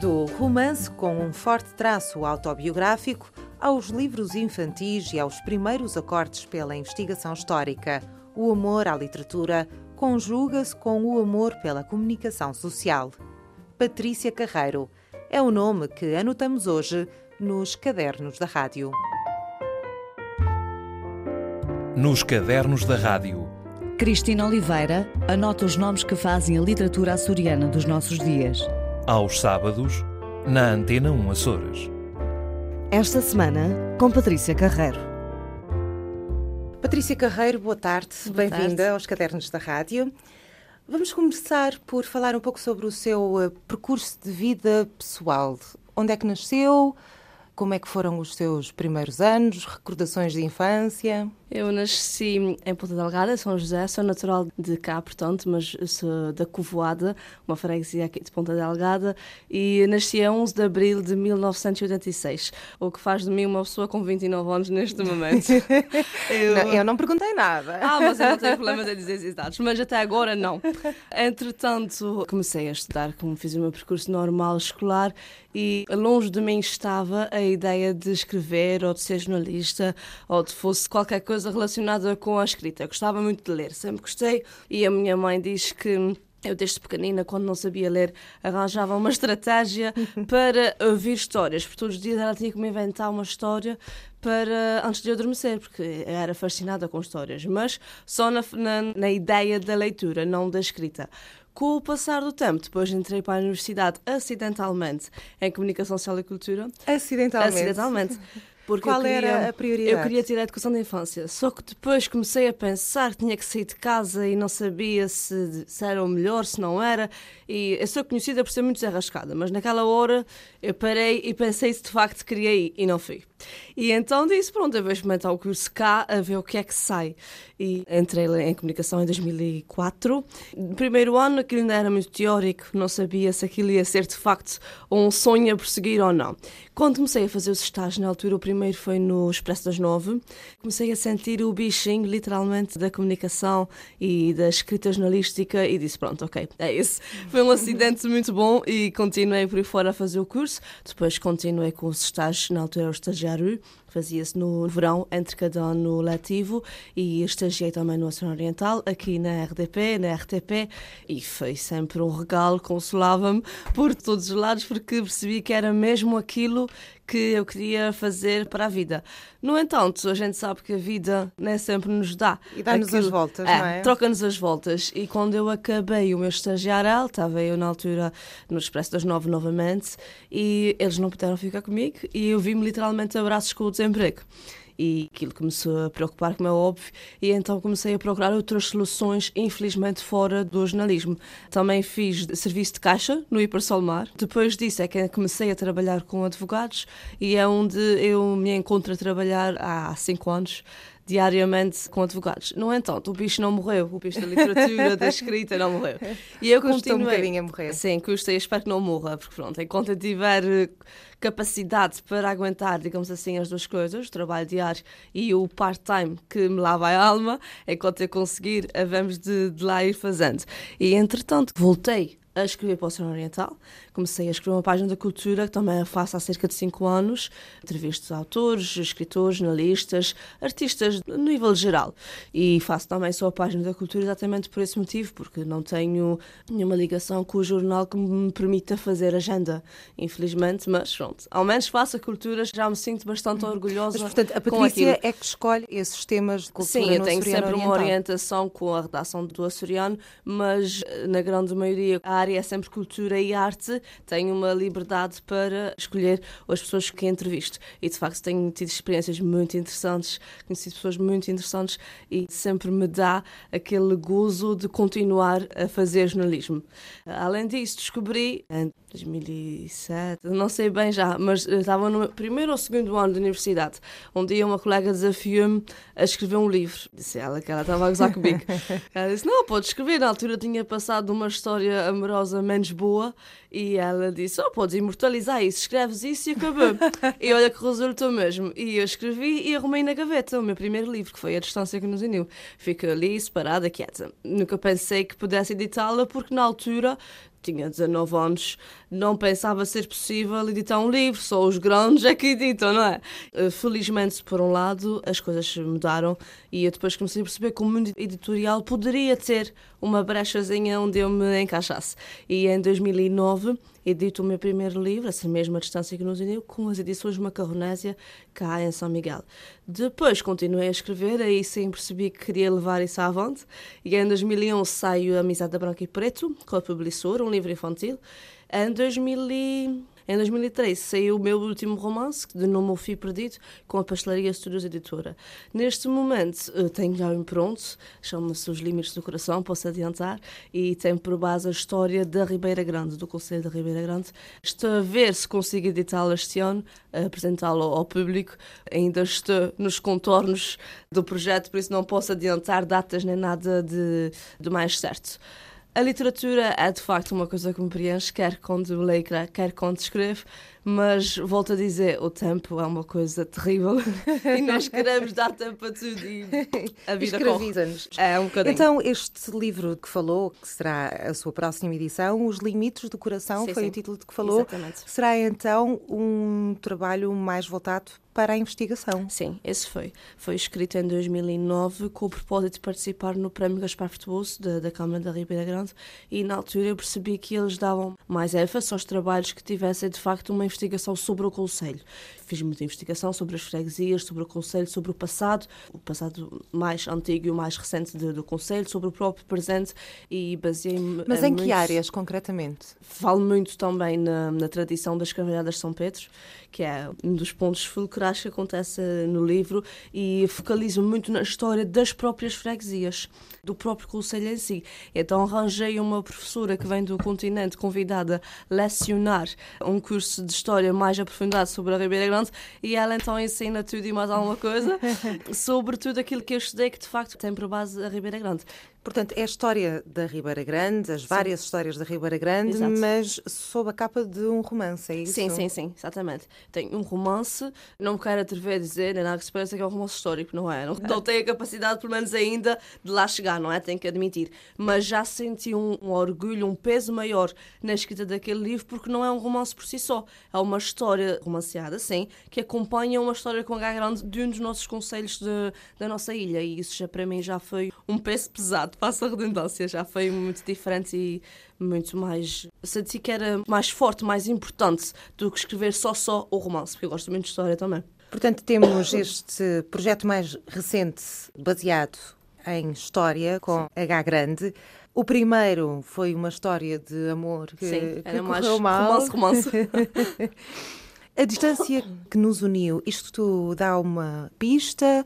Do romance com um forte traço autobiográfico aos livros infantis e aos primeiros acordes pela investigação histórica, o amor à literatura conjuga-se com o amor pela comunicação social. Patrícia Carreiro é o nome que anotamos hoje nos cadernos da rádio. Nos cadernos da rádio. Cristina Oliveira anota os nomes que fazem a literatura açoriana dos nossos dias. Aos sábados, na Antena 1 Açores. Esta semana, com Patrícia Carreiro. Patrícia Carreiro, boa tarde. Bem-vinda aos Cadernos da Rádio. Vamos começar por falar um pouco sobre o seu uh, percurso de vida pessoal. Onde é que nasceu? Como é que foram os seus primeiros anos? Recordações de infância? Eu nasci em Ponta Delgada, São José, sou natural de cá, portanto, mas sou da Covoada, uma freguesia aqui de Ponta Delgada, e nasci a 11 de abril de 1986, o que faz de mim uma pessoa com 29 anos neste momento. eu... Não, eu não perguntei nada. Ah, mas eu não tenho problema de dizer esses dados, mas até agora não. Entretanto, comecei a estudar, como fiz o meu percurso normal escolar, e longe de mim estava a ideia de escrever, ou de ser jornalista, ou de fosse qualquer coisa relacionada com a escrita. Eu gostava muito de ler, sempre gostei, e a minha mãe diz que eu, desde pequenina, quando não sabia ler, arranjava uma estratégia para ouvir histórias. Por todos os dias ela tinha que me inventar uma história para antes de eu adormecer, porque era fascinada com histórias, mas só na, na, na ideia da leitura, não da escrita. Com o passar do tempo, depois entrei para a universidade acidentalmente em Comunicação Social e Cultura. Acidentalmente? Acidentalmente. Porque Qual queria, era a prioridade? Eu queria tirar a educação da infância. Só que depois comecei a pensar que tinha que sair de casa e não sabia se, se era o melhor, se não era. E eu sou conhecida por ser muito desarrascada, mas naquela hora eu parei e pensei se de facto queria ir e não fui. E então disse: pronto, eu vou experimentar o curso cá a ver o que é que sai. E entrei em comunicação em 2004. No primeiro ano aquilo ainda era muito teórico, não sabia se aquilo ia ser de facto um sonho a prosseguir ou não. Quando comecei a fazer os estágios na altura, o primeiro foi no Expresso das Nove, comecei a sentir o bichinho, literalmente, da comunicação e da escrita jornalística e disse: pronto, ok, é isso. Foi um acidente muito bom e continuei por aí fora a fazer o curso. Depois continuei com os estágios, na altura era o estagiário, る。Fazia-se no verão, entre cada ano letivo, e estagiei também no Oceano Oriental, aqui na RDP, na RTP, e foi sempre um regalo, consolava-me por todos os lados, porque percebi que era mesmo aquilo que eu queria fazer para a vida. No entanto, a gente sabe que a vida nem sempre nos dá. E dá-nos as voltas, é, não é? Troca-nos as voltas. E quando eu acabei o meu estagiário, estava eu na altura no Expresso das Nove novamente, e eles não puderam ficar comigo, e eu vi-me literalmente abraços com o desemprego e aquilo começou a preocupar, como é óbvio, e então comecei a procurar outras soluções, infelizmente fora do jornalismo. Também fiz serviço de caixa no Hipersolmar. Depois disso é que comecei a trabalhar com advogados e é onde eu me encontro a trabalhar há cinco anos diariamente com advogados. No entanto, o bicho não morreu, o bicho da literatura, da escrita não morreu. E eu custa continuei. um bocadinho a morrer. Sim, custa e espero que não morra, porque pronto, enquanto eu tiver eh, capacidade para aguentar, digamos assim, as duas coisas, o trabalho diário e o part-time que me lava a alma, enquanto eu conseguir, vamos de, de lá ir fazendo. E entretanto, voltei a escrever para o Oceano Oriental. Comecei a escrever uma página da cultura, que também faço há cerca de 5 anos. Entrevisto autores, escritores, jornalistas, artistas, no nível geral. E faço também só a página da cultura exatamente por esse motivo, porque não tenho nenhuma ligação com o jornal que me permita fazer agenda, infelizmente. Mas pronto, ao menos faço a cultura, já me sinto bastante orgulhosa. Mas, portanto, a Patrícia é que escolhe esses temas de cultura Sim, eu tenho sempre oriental. uma orientação com a redação do açoriano, mas na grande maioria a área é sempre cultura e arte, tenho uma liberdade para escolher as pessoas que entrevisto. E de facto tenho tido experiências muito interessantes, conhecido pessoas muito interessantes e sempre me dá aquele gozo de continuar a fazer jornalismo. Além disso, descobri 2007, não sei bem já, mas estava no primeiro ou segundo ano de universidade. Um dia uma colega desafiou-me a escrever um livro. Disse ela que ela estava a gozar comigo. ela disse: Não, pode escrever. Na altura tinha passado uma história amorosa menos boa e ela disse: Oh, podes imortalizar isso, escreves isso e acabou. e olha que resultou mesmo. E eu escrevi e arrumei na gaveta o meu primeiro livro, que foi A Distância que nos uniu. Fica ali, separada, quieta. Nunca pensei que pudesse editá-la, porque na altura tinha 19 anos, não pensava ser possível editar um livro, só os grandes é que editam, não é? Eh, felizmente, por um lado, as coisas mudaram e eu depois comecei a perceber que o mundo editorial poderia ter uma brechazinha onde eu me encaixasse. E em 2009 edito o meu primeiro livro, essa mesma distância que nos uniu, com as edições Macarronésia, cá em São Miguel. Depois continuei a escrever, aí sim percebi que queria levar isso avante, e em 2011 saiu Amizade Branco e Preto, com a Publissora, um livro infantil. Em 2000 em 2013 saiu o meu último romance, de nome O Fio Perdido, com a Pastelaria Studios Editora. Neste momento eh, tenho já um pronto, chama-se Os Limites do Coração, posso adiantar, e tem por base a história da Ribeira Grande, do Conselho da Ribeira Grande. Estou a ver se consigo editá-lo este ano, apresentá-lo ao público. Ainda estou nos contornos do projeto, por isso não posso adiantar datas nem nada de, de mais certo. A literatura é de facto uma coisa que me preenche, quer quando leio, quer quando escrevo, mas volto a dizer, o tempo é uma coisa terrível e nós queremos dar tempo a tudo e a vida Escraviza-nos. É um bocadinho. Então, este livro que falou, que será a sua próxima edição, Os Limites do Coração, sim, foi sim. o título de que falou, Exatamente. será então um trabalho mais voltado para a investigação. Sim, esse foi. Foi escrito em 2009 com o propósito de participar no Prémio Gaspar Frutuoso da, da Câmara da Ribeira Grande e na altura eu percebi que eles davam mais ênfase aos trabalhos que tivessem de facto uma investigação sobre o Conselho. Fiz muita investigação sobre as freguesias, sobre o Conselho, sobre o passado, o passado mais antigo e o mais recente de, do Conselho, sobre o próprio presente e baseei-me Mas em que muitos- áreas, concretamente? Falo muito também na, na tradição das Cavalhadas de São Pedro, que é um dos pontos fulcrais que acontece no livro, e focalizo muito na história das próprias freguesias, do próprio Conselho em si. Então arranjei uma professora que vem do continente convidada a lecionar um curso de história mais aprofundado sobre a Ribeira Grande, e ela então ensina tudo e mais alguma coisa sobre tudo aquilo que eu estudei, que de facto tem por base a Ribeira Grande. Portanto, é a história da Ribeira Grande, as várias histórias da Ribeira Grande, Exato. mas sob a capa de um romance, é isso? Sim, sim, sim, exatamente. Tem um romance, não me quero atrever a dizer, nem nada que se pareça que é um romance histórico, não é? Não, não tenho a capacidade, pelo menos ainda, de lá chegar, não é? Tenho que admitir. Mas já senti um, um orgulho, um peso maior na escrita daquele livro, porque não é um romance por si só. É uma história romanceada, sim, que acompanha uma história com H grande de um dos nossos conselhos de- da nossa ilha. E isso já para mim já foi um peso pesado, passa a redundância, já foi muito diferente e muito mais. Senti que era mais forte, mais importante do que escrever só só o romance, porque eu gosto muito de história também. Portanto, temos este projeto mais recente, baseado em história, com H grande. O primeiro foi uma história de amor que, Sim, que era mais mal. romance, romance. A distância que nos uniu, isto dá uma pista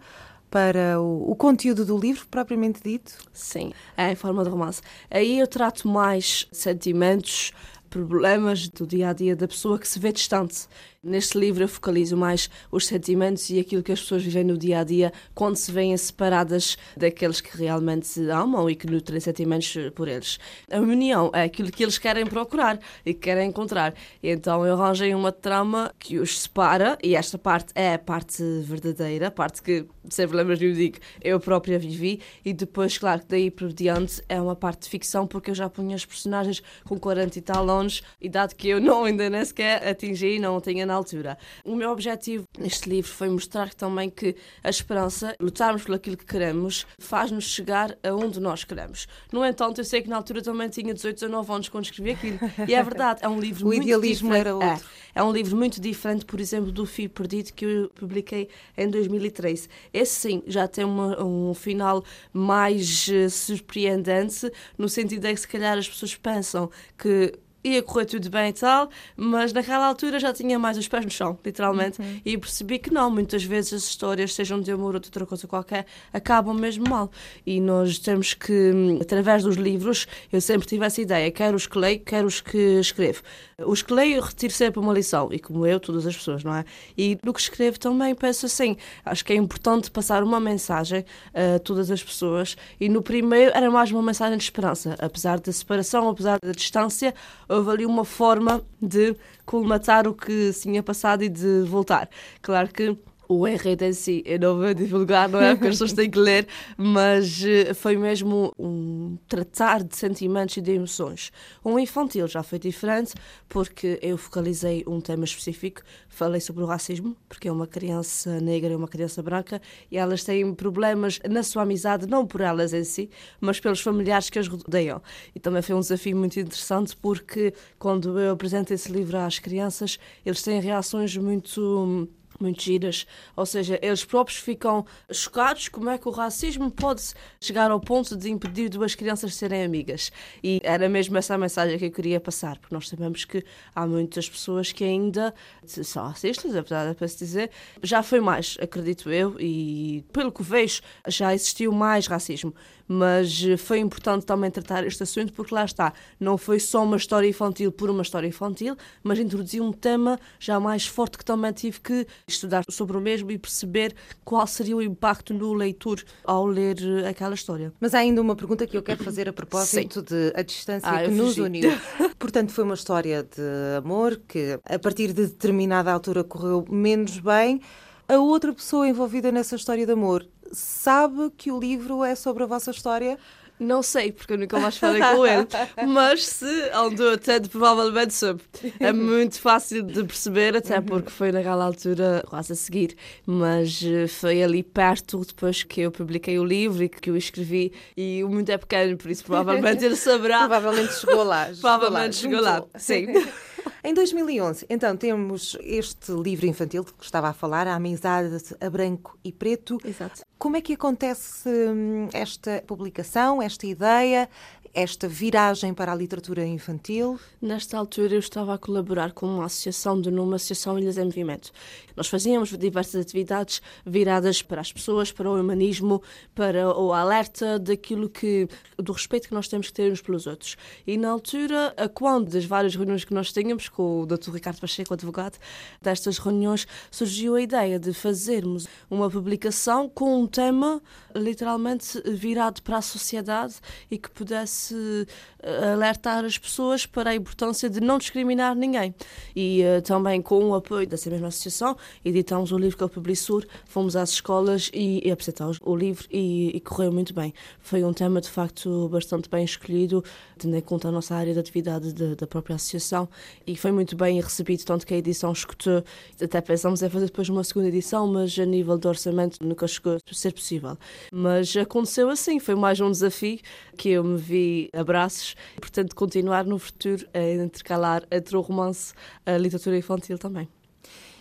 para o, o conteúdo do livro, propriamente dito? Sim, é em forma de romance. Aí eu trato mais sentimentos, problemas do dia a dia da pessoa que se vê distante. Neste livro eu focalizo mais os sentimentos e aquilo que as pessoas vivem no dia a dia quando se veem separadas daqueles que realmente se amam e que nutrem sentimentos por eles. A união é aquilo que eles querem procurar e que querem encontrar. Então eu arranjei uma trama que os separa e esta parte é a parte verdadeira, a parte que sempre lembras de eu digo, eu própria vivi e depois, claro, que daí por diante é uma parte de ficção porque eu já punha os personagens com 40 e tal anos, idade que eu não ainda nem sequer atingi, não tinha na altura. O meu objetivo neste livro foi mostrar também que a esperança, lutarmos por aquilo que queremos, faz-nos chegar aonde nós queremos. No entanto, eu sei que na altura também tinha 18, 19 anos quando escrevi aquilo. E é verdade, é um livro O muito idealismo diferente. era outro. É, é um livro muito diferente, por exemplo, do Fio Perdido que eu publiquei em 2013. Esse sim já tem uma- um final mais eh, surpreendente, no sentido de que se calhar as pessoas pensam que ia correr tudo bem e tal, mas naquela altura já tinha mais os pés no chão, literalmente, e percebi que não, muitas vezes as histórias, sejam de amor ou de outra coisa qualquer, acabam mesmo mal. E nós temos que, através dos livros, eu sempre tive essa ideia, quer os que leio, quer os que escrevo. Os que leio, eu retiro sempre uma lição, e como eu, todas as pessoas, não é? E no que escrevo também penso assim, acho que é importante passar uma mensagem a todas as pessoas, e no primeiro era mais uma mensagem de esperança, apesar da separação, apesar da distância, houve ali uma forma de colmatar o que se tinha passado e de voltar. Claro que o enredo em si. Eu não vou divulgar, não é? Porque as pessoas têm que ler, mas eh, foi mesmo um tratar de sentimentos e de emoções. Um infantil já foi diferente, porque eu focalizei um tema específico, falei sobre o racismo, porque é uma criança negra e uma criança branca, e elas têm problemas na sua amizade, não por elas em si, mas pelos familiares que as rodeiam. E também foi um desafio muito interessante, porque quando eu apresento esse livro às crianças, eles têm reações muito muito giras, ou seja, eles próprios ficam chocados como é que o racismo pode chegar ao ponto de impedir duas crianças serem amigas. E era mesmo essa a mensagem que eu queria passar, porque nós sabemos que há muitas pessoas que ainda são racistas, apesar de se dizer, já foi mais, acredito eu, e pelo que vejo, já existiu mais racismo mas eh, foi importante também tratar este assunto porque lá está, não foi só uma história infantil por uma história infantil, mas introduziu um tema já mais forte que também tive que estudar sobre o mesmo e perceber qual seria o impacto no leitor ao ler eh, aquela história. Mas há ainda uma pergunta que eu quero fazer a propósito Sim. de a distância ah, que nos uniu. Portanto, foi uma história de amor que a partir de determinada altura correu menos bem. A outra pessoa envolvida nessa história de amor sabe que o livro é sobre a vossa história? Não sei, porque eu nunca mais falei com ele. Mas se andou até provavelmente soube. É muito fácil de perceber, até uhum. porque foi naquela altura quase a seguir. Mas eh, foi ali perto, depois que eu publiquei o livro e que eu escrevi. E o mundo é pequeno, por isso provavelmente ele saberá. provavelmente chegou lá. Chegou provavelmente lá, chegou lá. sim. Em 2011, então, temos este livro infantil que estava a falar, A Amizade a Branco e Preto. Exato. Como é que acontece hum, esta publicação, esta ideia? Esta viragem para a literatura infantil? Nesta altura eu estava a colaborar com uma associação de numa Associação Ilhas em Movimento. Nós fazíamos diversas atividades viradas para as pessoas, para o humanismo, para o alerta daquilo que do respeito que nós temos que ter uns pelos outros. E na altura, quando das várias reuniões que nós tínhamos com o Dr. Ricardo Pacheco, advogado, destas reuniões surgiu a ideia de fazermos uma publicação com um tema literalmente virado para a sociedade e que pudesse eh, alertar as pessoas para a importância de não discriminar ninguém. E uh, também com o apoio dessa mesma associação, editamos o livro que ele publicou, fomos às escolas e, e apresentamos o livro e, e, correu muito bem. Foi um tema, de facto, bastante bem escolhido, tendo em conta a nossa área de atividade de, da própria associação e foi muito bem recebido, tanto que a edição escutou. Até pensamos em fazer depois uma segunda edição, mas a nível de orçamento nunca chegou a ser possível. Mas aconteceu assim, foi mais um desafio que eu me vi abraços, portanto, continuar no futuro a intercalar entre o romance a literatura infantil também.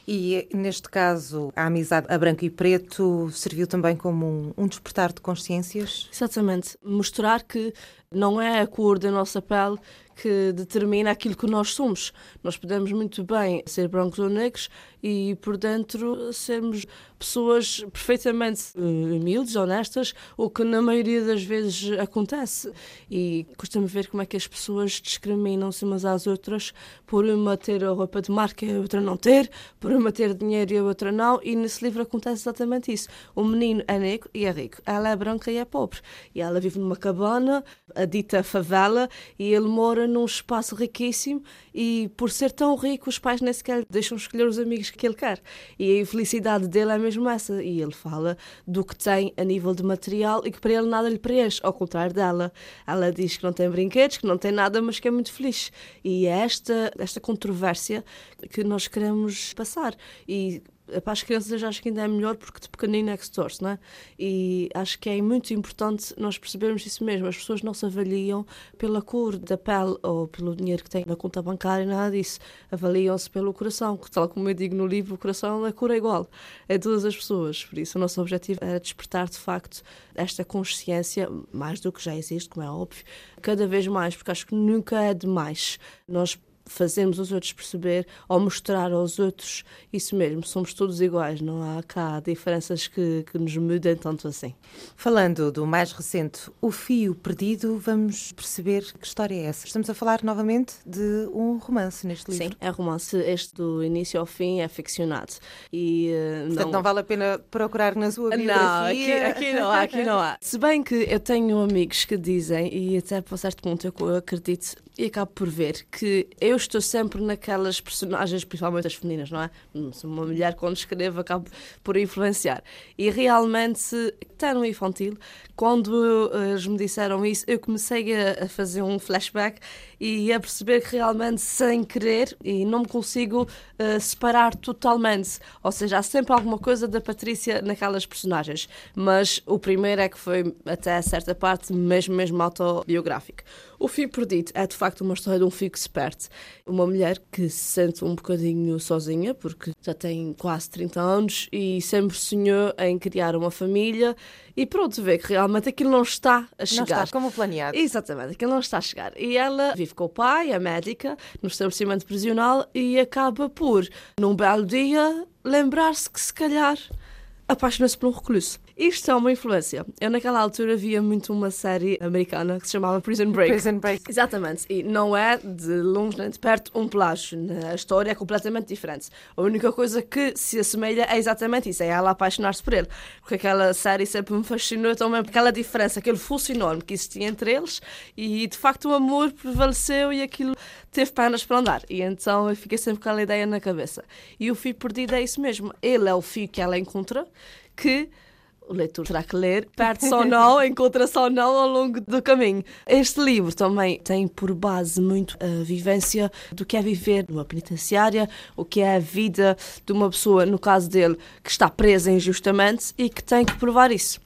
E neste caso, a amizade a branco e preto serviu também como um, um despertar de consciências? Exatamente. Mostrar que não é a cor da nossa pele que determina aquilo que nós somos. Nós podemos muito bem ser brancos ou negros e, por dentro, sermos pessoas perfeitamente uh, humildes, honestas, o que na maioria das vezes acontece. E costumo ver como é que as pessoas discriminam-se umas às outras por uma ter a roupa de marca e a outra não ter, por uma ter dinheiro e a outra não, e nesse livro acontece exatamente isso. O menino é negro e é rico, ela é branca e é pobre. E ela vive numa cabana, a dita favela, e ele mora num espaço riquíssimo e por ser tão rico os pais nem sequer deixam escolher os amigos que ele quer. E a infelicidade dele é mesmo essa. E ele fala do que tem a nível de material e que para ele nada lhe preenche, ao contrário dela. Ela diz que não tem brinquedos, que não tem nada, mas que é muito feliz. E é esta, esta controvérsia que nós queremos passar. E para as crianças eu acho que ainda é melhor porque de pequenino é que se torce, não é? E acho que é muito importante nós percebermos isso mesmo. As pessoas não se avaliam pela cor da pele ou pelo dinheiro que têm na conta bancária, nada disso. Avaliam-se pelo coração, que tal como eu digo no livro, o coração, é igual a todas as pessoas. Por isso o nosso objetivo era despertar de facto esta consciência, mais do que já existe, como é óbvio, cada vez mais, porque acho que nunca é demais. Nós fazermos os outros perceber ou mostrar aos outros isso mesmo, somos todos iguais, não há cá diferenças que, que nos mudem tanto assim. Falando do mais recente, O Fio Perdido, vamos perceber que história é essa. Estamos a falar novamente de um romance neste livro. Sim, é romance. Este do início ao fim é ficcionado. E, uh, Portanto, não... não vale a pena procurar na sua biografia? Não, aqui, aqui não há, aqui não há. Se bem que eu tenho amigos que dizem, e até para certo ponto eu acredito, e acabo por ver que eu estou sempre naquelas personagens, principalmente as femininas, não é? Uma mulher, quando escrevo, acabo por influenciar. E realmente, até no infantil, quando eles me disseram isso, eu comecei a, fazer um flashback e a perceber que realmente, sem querer, e não me consigo uh, separar totalmente. Ou seja, há sempre alguma coisa da Patrícia naquelas personagens. Mas o primeiro é que foi, até certa parte, mesmo, mesmo autobiográfico. O Fio Perdido é de facto uma história de um fico esperto. Uma mulher que se sente um bocadinho sozinha, porque já tem quase 30 anos e sempre sonhou em criar uma família. E pronto, vê que realmente aquilo não está a chegar. Não está como planeado. Exatamente, aquilo não está a chegar. E ela vive com o pai, a médica, no estabelecimento prisional e acaba por, num belo dia, lembrar-se que se calhar apaixona-se por um recluso. Isto é uma influência. Eu, naquela altura, via muito uma série americana que se chamava Prison Break. Prison Break. Exatamente. E não é, de longe nem de perto, um plágio. A história é completamente diferente. A única coisa que se assemelha é exatamente isso: é ela apaixonar-se por ele. Porque aquela série sempre me fascinou também, aquela diferença, aquele fosso enorme que existia entre eles. E, de facto, o amor prevaleceu e aquilo teve pernas para andar. E então eu fiquei sempre com aquela ideia na cabeça. E o fio perdido é isso mesmo. Ele é o fio que ela encontra, que o leitor terá que ler, perde-se ou não, encontra-se ou não ao longo do caminho. Este livro também tem por base muito a vivência do que é viver numa penitenciária, o que é a vida de uma pessoa, no caso dele, que está presa injustamente e que tem que provar isso.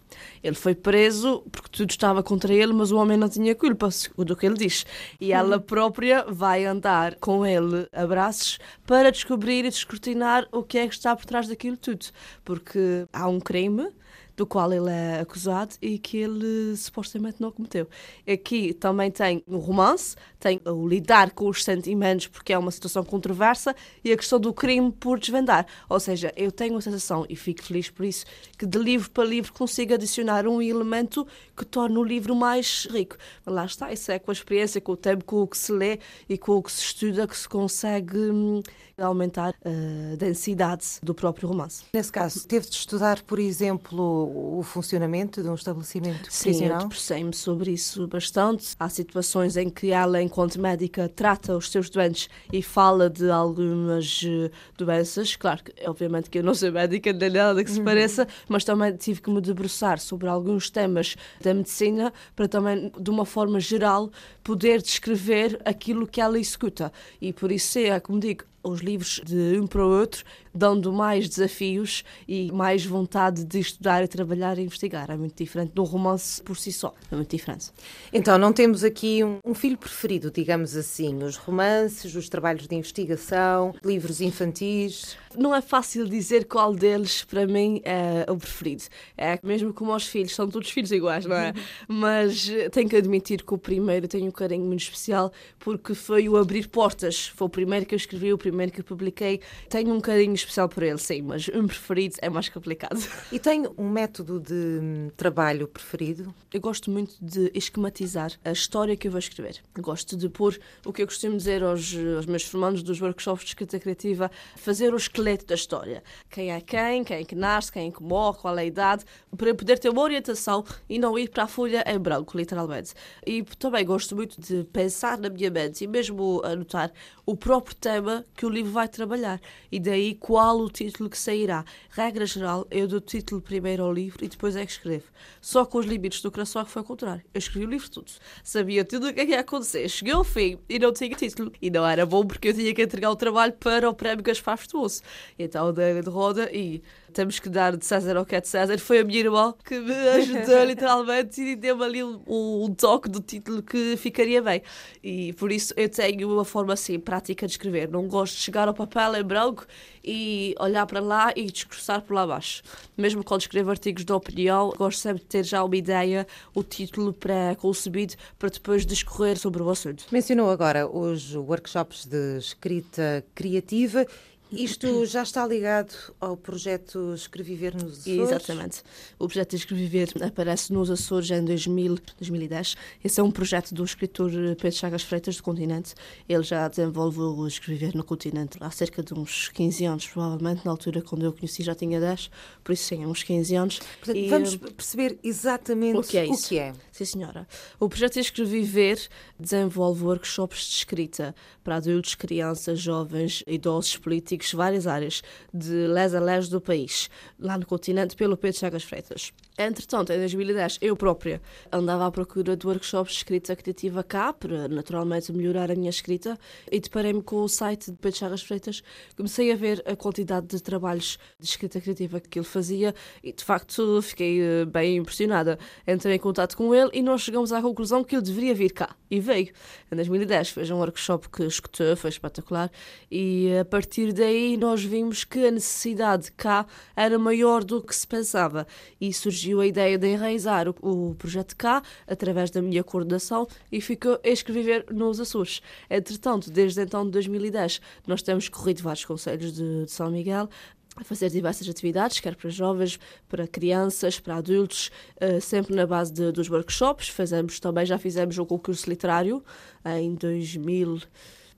Ele foi preso porque tudo estava contra ele, mas o homem não tinha culpa, segundo o que ele diz. E ela própria vai andar com ele a braços para descobrir e descortinar o que é que está por trás daquilo tudo. Porque há um crime do qual ele é acusado e que ele supostamente não cometeu. Aqui também tem o romance, tem o lidar com os sentimentos, porque é uma situação controversa, e a questão do crime por desvendar. Ou seja, eu tenho a sensação, e fico feliz por isso, que de livro para livro consigo adicionar um elemento que torne o livro mais rico. Mas lá está, isso é com a experiência, com o tempo, com o que se lê e com o que se estuda que se consegue hum, aumentar a densidade do próprio romance. Nesse caso, teve de estudar, por exemplo, o funcionamento de um estabelecimento Sim, prisional? Sim, eu debrucei-me sobre isso bastante. Há situações em que ela, enquanto médica, trata os seus doentes e fala de algumas eh, doenças. Claro que, obviamente, que eu não sou médica, nem nada que se uhum. pareça, mas também tive que me debruçar sobre alguns temas da medicina para também, de uma forma geral, poder descrever aquilo que ela executa. E por isso é, como digo, os livros de um para o outro, dando mais desafios e mais vontade de estudar e trabalhar e investigar. É muito diferente de um romance por si só. É muito diferente. Então, não temos aqui um, um filho preferido, digamos assim. Os romances, os trabalhos de investigação, livros infantis. Não é fácil dizer qual deles, para mim, é o preferido. É mesmo como os filhos, são todos filhos iguais, não é? Mas tenho que admitir que o primeiro tem um carinho muito especial porque foi o abrir portas. Foi o primeiro que eu escrevi, o primeiro que publiquei. Tenho um carinho especial por ele, sim, mas um preferido é mais complicado. E tem um método de hum, trabalho preferido? Eu gosto muito de esquematizar a história que eu vou escrever. gosto de pôr o que eu costumo dizer aos, aos meus formandos dos workshops de escrita criativa, fazer o esqueleto da história. Quem é quem, quem é que nasce, quem é que morre, qual é a idade, para poder ter uma orientação e não ir para a folha em branco, literalmente. E também gosto muito de pensar na minha mente e mesmo anotar o próprio tema que o livro vai trabalhar. E daí qual o título que sairá. Regra geral, eu dou o título primeiro ao livro e depois é que escrevo. Só com os limites do que foi o contrário. Eu escrevi o livro tudo. Sabia tudo o que é ia acontecer. Cheguei ao fim e não tinha título. E não era bom porque eu tinha que entregar o trabalho para o prémio Gaspar Festuoso. Então dei de roda e temos que dar de César ao que é de César. Foi a minha irmã que me ajudou literalmente e deu-me ali um, um, toque do título que ficaria bem. E por isso eu tenho uma forma assim prática de escrever. Não gosto de chegar ao papel em branco e olhar para lá e discursar por lá abaixo. Mesmo quando escrevo artigos de opinião, gosto sempre de ter já uma ideia, o título pré-concebido para depois discorrer sobre o assunto. Mencionou agora os workshops de escrita criativa isto já está ligado ao projeto Escreviver nos Açores? Exatamente. O projeto Escreviver aparece nos Açores em 2000, 2010. Esse é um projeto do escritor Pedro Chagas Freitas, do Continente. Ele já desenvolve o Escreviver no Continente há cerca de uns 15 anos, provavelmente. Na altura, quando eu conheci, já tinha 10, por isso sim, uns 15 anos. Portanto, e, vamos perceber exatamente o que é. Isso. O que é. Sim, senhora. O projeto Escreviver desenvolve workshops de escrita para adultos, crianças, jovens, idosos, políticos, várias áreas, de les a les do país, lá no continente, pelo Pedro Chagas Freitas. Entretanto, em 2010, eu própria andava à procura de workshops de escrita criativa cá, para naturalmente melhorar a minha escrita, e deparei-me com o site de Pedro Chagas Freitas. Comecei a ver a quantidade de trabalhos de escrita criativa que ele fazia e, de facto, fiquei eh, bem impressionada. Entrei em contato com ele e nós chegamos à conclusão que ele deveria vir cá. E veio. Em 2010 fez um workshop que escutou, foi espetacular, e a partir daí nós vimos que a necessidade cá era maior do que se pensava. E surgiu a ideia de enraizar o, o projeto cá, através da minha coordenação, e ficou a escrever nos Açores. Entretanto, desde então de 2010, nós temos corrido vários conselhos de, de São Miguel, a fazer diversas atividades, quer para jovens, para crianças, para adultos, uh, sempre na base de, dos workshops. Fazemos também, já fizemos um concurso literário em 2000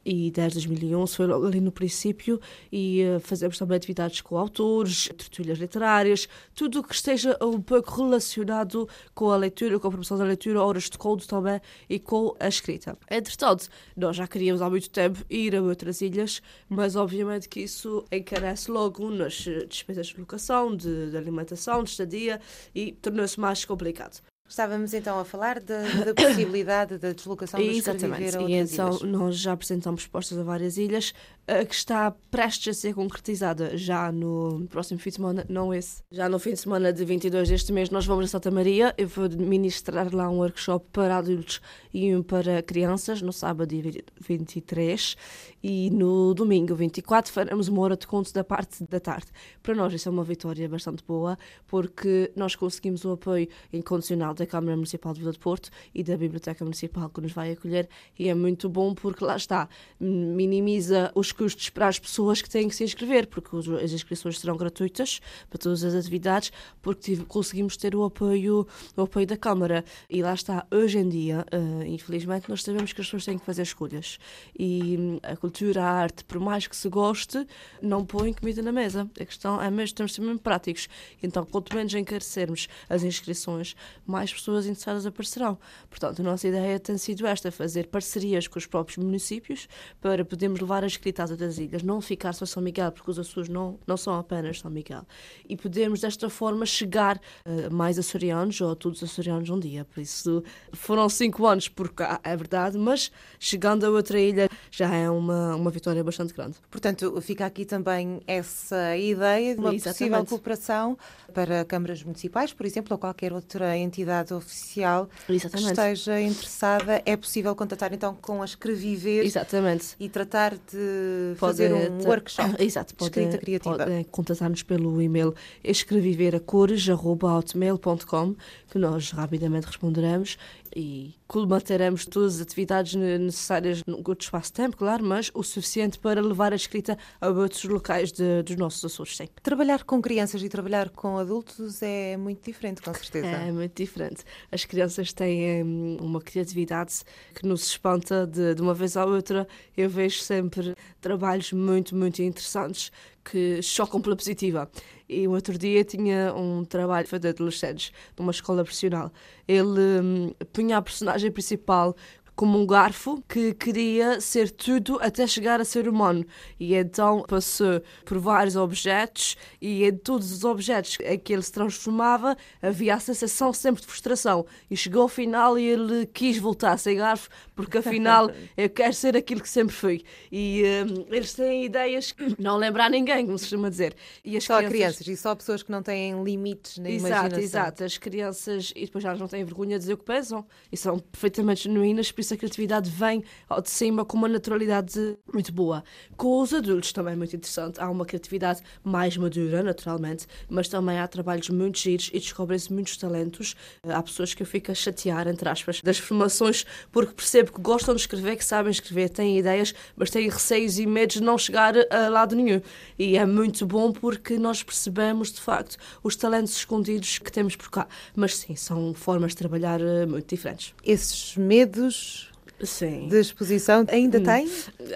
e desde 2011 foi logo ali no princípio e uh, fazemos também atividades com autores, tertúlias literárias, tudo o que esteja um pouco relacionado com a leitura, com a promoção da leitura, horas de conto também e com a escrita. Entretanto, nós já queríamos há muito tempo ir a outras ilhas, mas obviamente que isso encarece logo nas despesas de locação, de, de alimentação, de estadia e tornou-se mais complicado. Estávamos então a falar da, da possibilidade da deslocação dos Exatamente. a e então ilhas. nós já apresentamos propostas a várias ilhas, a que está prestes a ser concretizada já no próximo fim de semana, não esse. Já no fim de semana de 22 deste mês nós vamos a Santa Maria, eu vou ministrar lá um workshop para adultos e um para crianças no sábado 23 e no domingo 24 faremos uma hora de conto da parte da tarde. Para nós isso é uma vitória bastante boa porque nós conseguimos o apoio incondicional da Câmara Municipal de Vila de Porto e da Biblioteca Municipal que nos vai acolher e é muito bom porque lá está, minimiza os custos para as pessoas que têm que se inscrever, porque as inscrições serão gratuitas para todas as atividades, porque conseguimos ter o apoio, o apoio da Câmara. E lá está, hoje em dia, uh, infelizmente, nós sabemos que as pessoas têm que fazer escolhas. E hum, a cultura, a arte, por mais que se goste, não põe comida na mesa. A questão é mesmo, temos de ser mesmo práticos. Então, quanto menos encarecermos as inscrições, mais mais pessoas interessadas aparecerão. Portanto, a nossa ideia tem sido esta, fazer parcerias com os próprios municípios para podermos levar a escrita às outras ilhas, não ficar só São Miguel, porque os Açores não, não são apenas São Miguel. E podemos, desta forma, chegar a mais açorianos ou a todos os açorianos um dia. Por isso, foram cinco anos por cá, é verdade, mas chegando a outra ilha já é uma, uma vitória bastante grande. Portanto, fica aqui também essa ideia de uma Exatamente. possível cooperação para câmaras municipais, por exemplo, ou qualquer outra entidade entidade oficial Exatamente. que esteja interessada, é possível contatar então com a Escreviver Exatamente. e tratar de pode, fazer um workshop Exato, pode, de escrita criativa. Pode contatar-nos pelo e-mail escreviveracores.com que nós rapidamente responderemos e colmataremos todas as atividades necessárias no curto espaço de tempo, claro, mas o suficiente para levar a escrita a outros locais de, dos nossos Açores. Trabalhar com crianças e trabalhar com adultos é muito diferente, com certeza. É muito diferente. As crianças têm hum, uma criatividade que nos espanta de, de uma vez à outra. Eu vejo sempre trabalhos muito, muito interessantes que chocam pela positiva. E outro dia tinha um trabalho de adolescentes numa escola profissional. Ele hum, punha a personagem principal como um garfo que queria ser tudo até chegar a ser humano. E então passou por vários objetos e em todos os objetos em que ele se transformava havia a sensação sempre de frustração. E chegou ao final e ele quis voltar a ser garfo porque afinal eu quero ser aquilo que sempre fui. E um, eles têm ideias que não lembrar ninguém, como se costuma dizer. E só crianças... crianças e só pessoas que não têm limites na exato, imaginação. Exato, as crianças, e depois elas não têm vergonha de dizer o que pensam e são perfeitamente genuínas, por isso a criatividade vem ao de cima com uma naturalidade muito boa. Com os adultos também é muito interessante. Há uma criatividade mais madura, naturalmente, mas também há trabalhos muito giros e descobrem-se muitos talentos. Há pessoas que eu fico a chatear, entre aspas, das formações, porque percebo que gostam de escrever, que sabem escrever, têm ideias, mas têm receios e medos de não chegar a lado nenhum. E é muito bom porque nós percebemos, de facto, os talentos escondidos que temos por cá. Mas sim, são formas de trabalhar eh, muito diferentes. Esses medos Sim. de exposição. Ainda tem?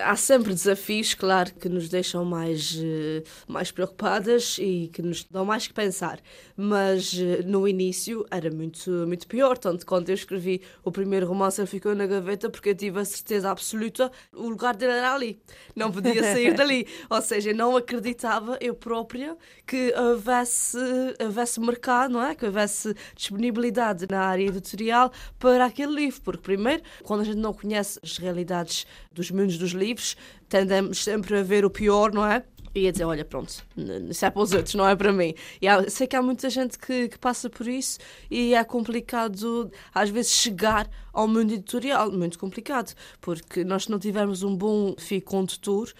Há sempre desafios, claro, que nos deixam mais, eh, mais preocupadas e que nos dão mais que pensar. Mas eh, no início era muito, muito pior. Tanto quando eu escrevi o primeiro romance, ele ficou na gaveta porque eu tive a certeza absoluta o lugar dele era ali. Não podia sair dali. Ou seja, não acreditava eu própria que houvesse, houvesse mercado, não é? Que houvesse disponibilidade na área editorial para aquele livro. Porque, primeiro, quando a gente não conhece as realidades dos mundos dos livros, tendemos sempre a ver o pior, não é? E a dizer, olha, pronto, isso é para os outros, não é para mim. E há, sei que há muita gente que, que, passa por isso e é complicado, às vezes, chegar ao mundo editorial. Muito complicado, porque nós não tivermos um bom fio condutor,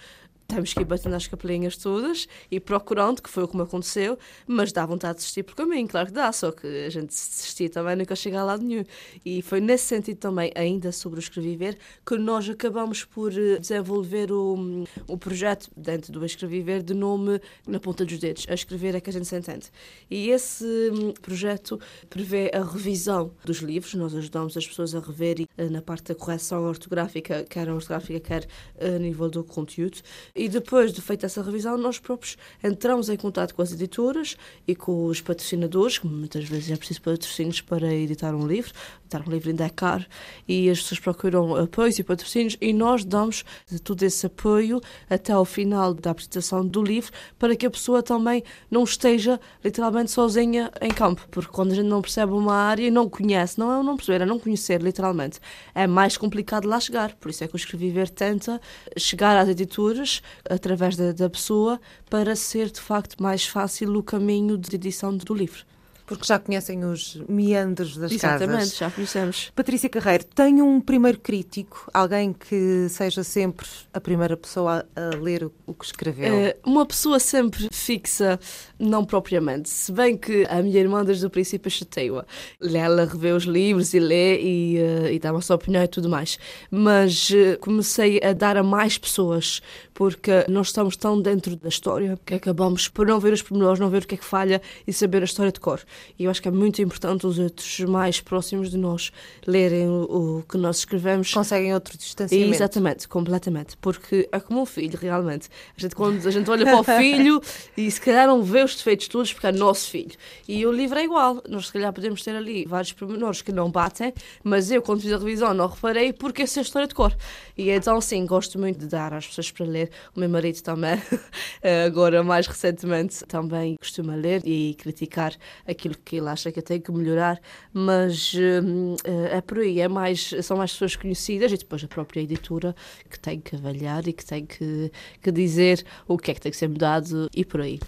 temos que ir batendo as capelinhas todas e procurando, que foi o que me aconteceu, mas dá vontade de desistir por caminho, claro que dá, só que a gente desistir também nunca chega a lado nenhum. E foi nesse sentido também, ainda sobre o Escreviver, que nós acabamos por eh, desenvolver o, o projeto dentro do Escreviver de nome Na Ponta dos Dedos. A escrever é que a gente se entende. E esse hum, projeto prevê a revisão dos livros, nós ajudamos as pessoas a rever eh, na parte da correção ortográfica, quer ortográfica, quer a nível do conteúdo. E depois de feita essa revisão, nós próprios entramos em contato com as editoras e com os patrocinadores, que muitas vezes é preciso patrocínios para editar um livro. Editar um livro ainda é caro e as pessoas procuram apoios e patrocínios e nós damos todo esse apoio até ao final da apresentação do livro para que a pessoa também não esteja literalmente sozinha em campo. Porque quando a gente não percebe uma área e não conhece, não é não perceber, é não conhecer literalmente, é mais complicado lá chegar. Por isso é que o Escreviver tenta chegar às editoras através da, da pessoa para ser de facto mais fácil o caminho de edição do livro. Porque já conhecem os meandros das Exatamente, casas. Exatamente, já conhecemos. Patrícia Carreiro, tem um primeiro crítico, alguém que seja sempre a primeira pessoa a ler o que escreveu? Uh, uma pessoa sempre fixa, não propriamente. Se bem que a minha irmã desde o princípio chateia-a. Ela revê os livros e lê e, uh, e dá uma sua opinião e tudo mais. Mas uh, comecei a dar a mais pessoas, porque nós estamos tão dentro da história que acabamos por não ver os pormenores, não ver o que é que falha e saber a história de cor. E eu acho que é muito importante os outros mais próximos de nós lerem o, o que nós escrevemos. Conseguem outro distanciamento. Exatamente, completamente. Porque é como um filho, realmente. A gente, quando a gente olha para o filho e se calhar não vê os defeitos todos porque é nosso filho. E o livro é igual. Nós se calhar podemos ter ali vários pormenores que não batem, mas eu, quando fiz a revisão, não reparei porque essa é a história de cor. E então, sim, gosto muito de dar às pessoas para ler. O meu marido também, agora mais recentemente, também costuma ler e criticar aquilo aquilo que ele acha que eu tenho que melhorar, mas uh, é por aí, é mais, são mais pessoas conhecidas e depois a própria editora que tem que avaliar e que tem que, que dizer o que é que tem que ser mudado e por aí.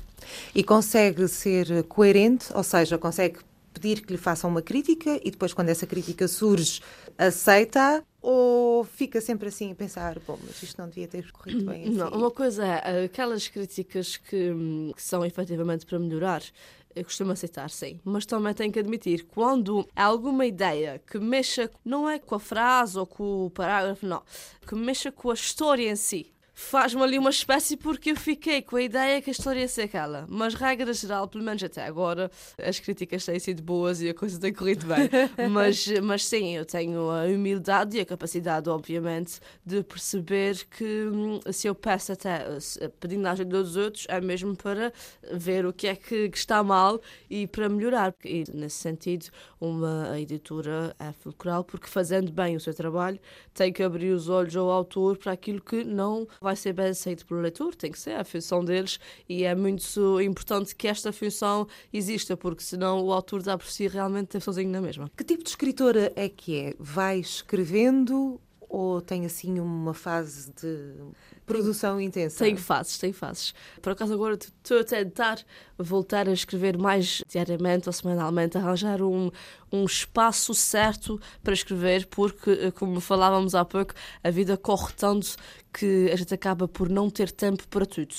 E consegue ser coerente, ou seja, consegue pedir que lhe façam uma crítica e depois, quando essa crítica surge, aceita ou fica sempre assim a pensar, bom, mas isto não devia ter corrido bem assim? Não, uma coisa é aquelas críticas que, que são efetivamente para melhorar, eu costumo aceitar, sim. Mas também tenho que admitir, quando há alguma ideia que mexa, não é com a frase ou com o parágrafo, não, que mexa com a história em si, faz-me ali uma espécie porque eu fiquei com a ideia que a história ia ser aquela. Mas, regra geral, pelo menos até agora, as críticas têm sido boas e a coisa tem corrido bem. mas, mas sim, eu tenho a humildade e a capacidade, obviamente, de perceber que hum, se eu peço até pedindo a ajuda dos outros, é mesmo para ver o que é que, que está mal e para melhorar. E, nesse sentido, uma editora é fulcral porque, fazendo bem o seu trabalho, tem que abrir os olhos ao autor para aquilo que não vai ser bem aceito pelo leitor, tem que ser a função deles e é muito importante que esta função exista, porque senão o autor dá por si realmente sozinho na mesma. Que tipo de escritora é que é? Vai escrevendo ou tem assim uma fase de produção intensa? Tem fases, tem fases. Por acaso agora estou a tentar voltar a escrever mais diariamente ou semanalmente, arranjar um, um espaço certo para escrever, porque, eh, como falávamos há pouco, a vida corre tanto que a gente acaba por não ter tempo para tudo.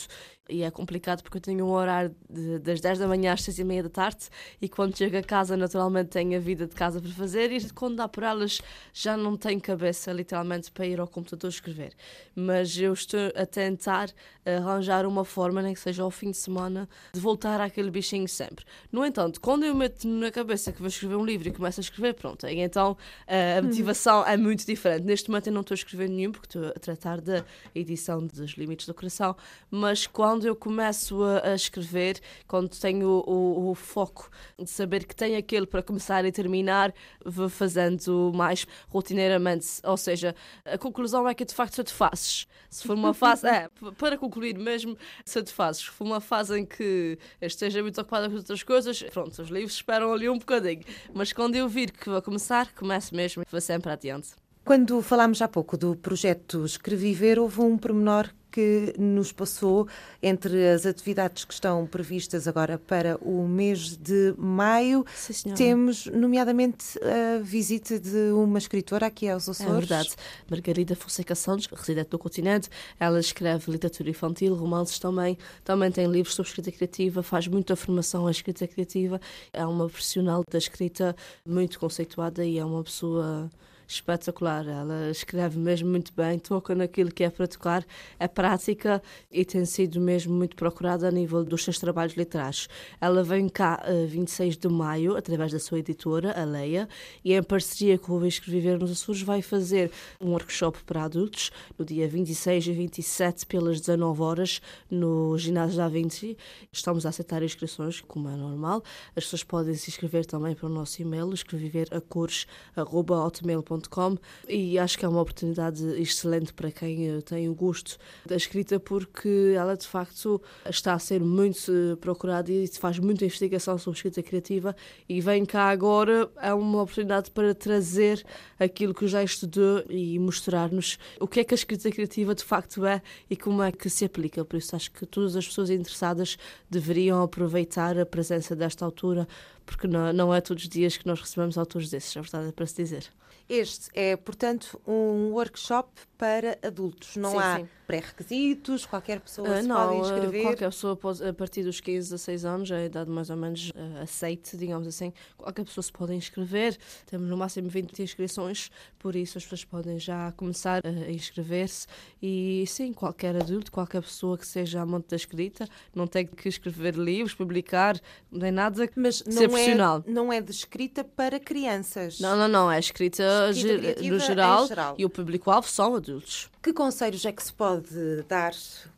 E é complicado porque eu tenho um horário de, das 10 da manhã às 6 e meia da tarde e quando chego a casa naturalmente tenho a vida de casa para fazer e quando dá por elas já não tenho cabeça literalmente para ir ao computador escrever. Mas eu estou a tentar arranjar uma forma, nem que seja ao fim de semana, de voltar àquele bichinho sempre. No entanto, quando eu meto na cabeça que vou escrever um livro e começo a escrever, pronto. E então a motivação é muito diferente. Neste momento eu não estou a escrever nenhum, porque estou a tratar da edição dos limites do coração, mas quando eu começo a, a escrever, quando tenho o, o, o, foco de saber que tenho aquele para começar e terminar, vou fazendo mais rotineiramente. Ou seja, a conclusão é que de facto satisfazes. Se for uma fase, é, para concluir mesmo, satisfazes. Se for uma fase em que esteja muito ocupada com outras coisas, pronto, os livros esperam ali um bocadinho. Mas quando eu vir que vou começar, começo mesmo e vou sempre adiante. Quando falámos há pouco do projeto Escreviver, houve um pormenor que nos passou entre as atividades que estão previstas agora para o mês de maio. Sim, Temos, nomeadamente, a visita de uma escritora aqui aos Açores. É verdade. Margarida Fonseca Santos, residente do continente. Ela escreve literatura infantil, romances também. Também tem livros sobre escrita criativa, faz muita formação em escrita criativa. É uma profissional da escrita muito conceituada e é uma pessoa espetacular. Ela escreve mesmo muito bem, toca naquilo que é para tocar, é prática e tem sido mesmo muito procurada a nível dos seus trabalhos literários. Ela vem cá uh, eh, 26 de maio, através da sua editora, a Leia, e em parceria com o Escrever nos Açores vai fazer um workshop para adultos no dia 26 e 27 pelas 19 horas no ginásio da Vinci. Estamos a aceitar inscrições, como é normal. As pessoas podem se inscrever também para o nosso e-mail, e acho que é uma oportunidade excelente para quem eh, tem o gosto da escrita porque ela de facto está a ser muito eh, procurada e faz muita investigação sobre escrita criativa e vem cá agora é uma oportunidade para trazer aquilo que já estudou e mostrar-nos o que é que a escrita criativa de facto é e como é que se aplica. Por isso acho que todas as pessoas interessadas deveriam aproveitar a presença desta autora porque não, não é todos os dias que nós recebemos autores desses, a verdade é para se dizer. Este é, portanto, um workshop para adultos. Não sim, há pré-requisitos, qualquer pessoa uh, se não, pode inscrever? qualquer pessoa pode, a partir dos 15, 16 anos, a idade mais ou menos uh, aceite, digamos assim, qualquer pessoa se pode inscrever. Temos no máximo 20 inscrições, por isso as pessoas podem já começar a inscrever-se. E sim, qualquer adulto, qualquer pessoa que seja amante da escrita, não tem que escrever livros, publicar, nem nada Mas não ser profissional. É, não é de escrita para crianças. Não, não, não, é escrita no geral, geral, e o público-alvo são adultos adultos. Que conselhos é que se pode dar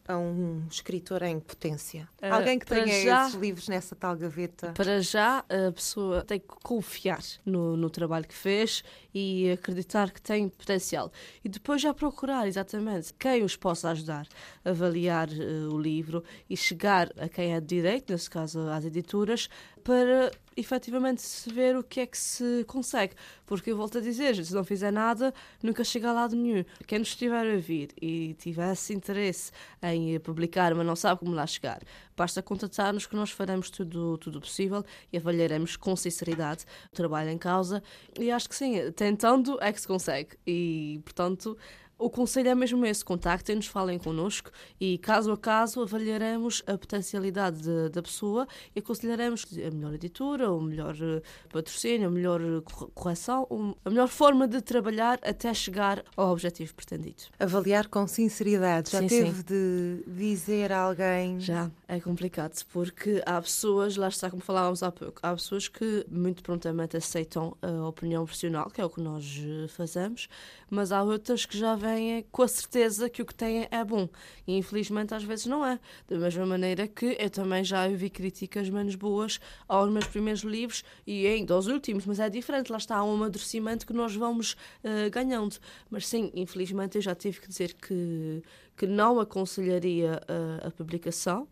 a um escritor em potência? Uh, Alguém que tenha já, esses livros nessa tal gaveta? Para já, a pessoa tem que confiar no, no trabalho que fez e acreditar que tem potencial. E depois já procurar exatamente quem os possa ajudar a avaliar uh, o livro e chegar a quem é de direito, nesse caso às editoras, para efetivamente se ver o que é que se consegue. Porque eu volto a dizer, se não fizer nada, nunca chega a lado nenhum. Quem nos estiver a vir e tivesse interesse em publicar, mas não sabe como lá chegar, basta contatar-nos que nós faremos tudo, tudo possível e avaliaremos com sinceridade o trabalho em causa. E acho que sim, tentando é que se consegue. E, portanto, o conselho é mesmo esse: contactem-nos, falem connosco e, caso a caso, avaliaremos a potencialidade de, da pessoa e aconselharemos a melhor editora, o melhor eh, patrocínio, a melhor eh, correção, a melhor forma de trabalhar até chegar ao objetivo pretendido. Avaliar com sinceridade. Já sim, teve sim. de dizer a alguém. Já, é complicado, porque há pessoas, lá está como falávamos há pouco, há pessoas que muito prontamente aceitam a opinião profissional, que é o que nós eh, fazemos, mas há outras que já vêm vêm com a certeza que o que têm é bom. E infelizmente às vezes não é. Da mesma maneira que eu também já ouvi críticas menos boas aos meus primeiros livros e ainda aos últimos, mas é diferente. Lá está um amadurecimento que nós vamos uh, ganhando. Mas sim, infelizmente eu já tive que dizer que, que não aconselharia a, a publicação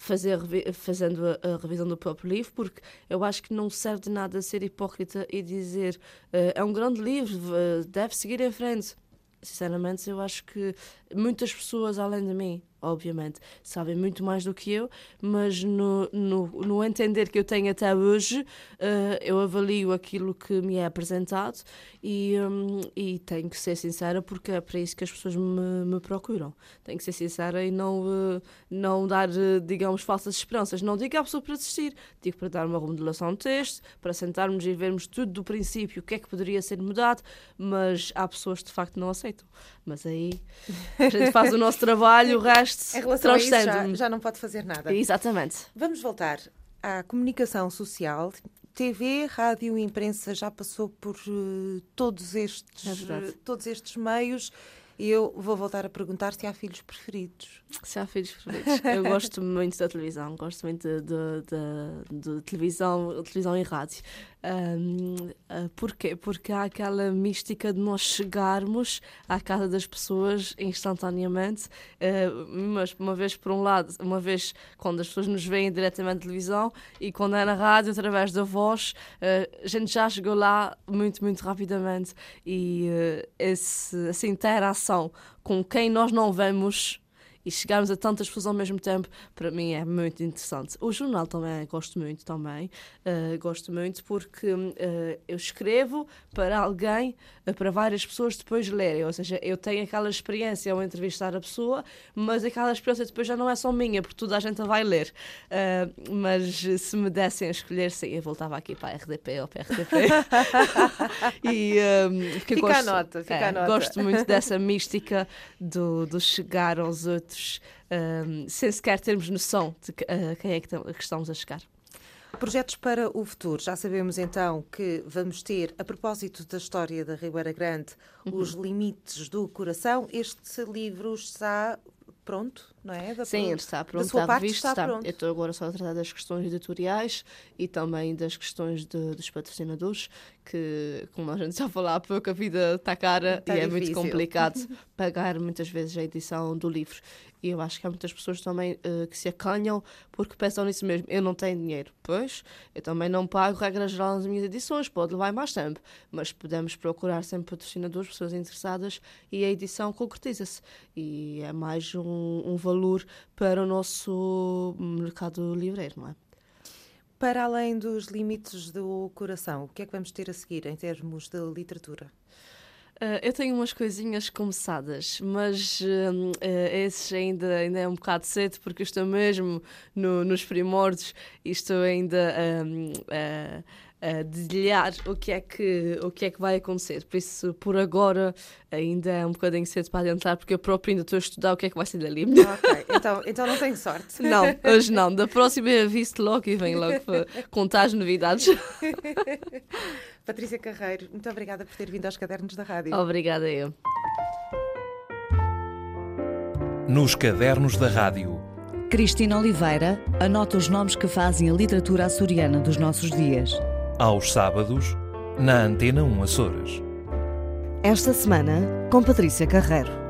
fazer fazendo a, a, revisão do próprio livro, porque eu acho que não serve de nada ser hipócrita e dizer uh, é um grande livro, deve seguir em frente. Sinceramente, eu acho que muitas pessoas, além de mim, obviamente, sabem muito mais do que eu, mas no, no, no entender que eu tenho até hoje, uh, eu avalio aquilo que me é apresentado e, um, e tenho que ser sincera porque é para isso que as pessoas me, me procuram. Tenho que ser sincera e não, uh, não dar, uh, digamos, falsas esperanças. Não digo à pessoa para desistir, digo para dar uma remodelação de texto, para sentarmos e vermos tudo do princípio, o que é que poderia ser mudado, mas há pessoas que de facto não aceitam. Mas aí a gente faz o nosso trabalho, o resto em relação a isso, já, já não pode fazer nada. Exatamente. Vamos voltar à comunicação social TV, rádio e imprensa já passou por uh, todos, estes, é todos estes meios. Eu vou voltar a perguntar se há filhos preferidos. Se há filhos preferidos. Eu gosto muito da televisão, gosto muito de, de, de, de televisão, televisão e rádio. Um, uh, ah, porquê? Porque há aquela mística de nós chegarmos à casa das pessoas instantaneamente, uh, mas uma vez por um lado, uma vez quando as pessoas nos veem diretamente na televisão e quando é na rádio, através da voz, uh, a gente já chegou lá muito, muito rapidamente e esse, essa interação com quem nós não vemos e chegarmos a tantas pessoas ao mesmo tempo, para mim é muito interessante. O jornal também gosto muito também, uh, gosto muito porque uh, eu escrevo para alguém, uh, para várias pessoas depois lerem, ou seja, eu tenho aquela experiência ao entrevistar a pessoa, mas aquela experiência depois já não é só minha, porque toda a gente vai ler. mas se me dessem a escolher, sim, eu voltava aqui para a RDP ou para a RTP. e, um, fica gosto, a nota, fica é, a nota. Gosto muito dessa mística do, do chegar aos outros um, sem sequer termos noção de uh, quem é que estamos a chegar. Projetos para o futuro. Já sabemos então que vamos ter, a propósito da história da Ribeira Grande, uhum. os limites do coração. Este livro está pronto, não é? Da Sim, está pronto, está parte, está, está pronto. Eu estou agora só a tratar das questões editoriais e também das questões de, dos patrocinadores, que, como a gente já falou há pouco, a vida está cara está e difícil. é muito complicado pagar muitas vezes a edição do livro. E eu acho que há muitas pessoas também uh, que se acanham porque pensam nisso mesmo. Eu não tenho dinheiro. Pois, eu também não pago regra geral nas minhas edições, pode levar mais tempo. Mas podemos procurar sempre patrocinadores, pessoas interessadas e a edição concretiza-se. E é mais um, um valor para o nosso mercado livreiro, não é? Para além dos limites do coração, o que é que vamos ter a seguir em termos de literatura? Uh, eu tenho umas coisinhas começadas, mas uh, uh, esses ainda, ainda é um bocado cedo, porque estou mesmo no, nos primórdios e estou ainda a dedilhar o que, é que, o que é que vai acontecer. Por isso, por agora, ainda é um bocadinho cedo para adiantar, porque eu próprio ainda estou a estudar o que é que vai ser dali. Ok, então, então não tenho sorte. Não, hoje não. Da próxima eu visto logo e venho logo para contar as novidades. Patrícia Carreiro, muito obrigada por ter vindo aos Cadernos da Rádio. Obrigada eu. Nos Cadernos da Rádio. Cristina Oliveira anota os nomes que fazem a literatura açoriana dos nossos dias aos sábados, na Antena 1 Açores. Esta semana, com Patrícia Carreiro.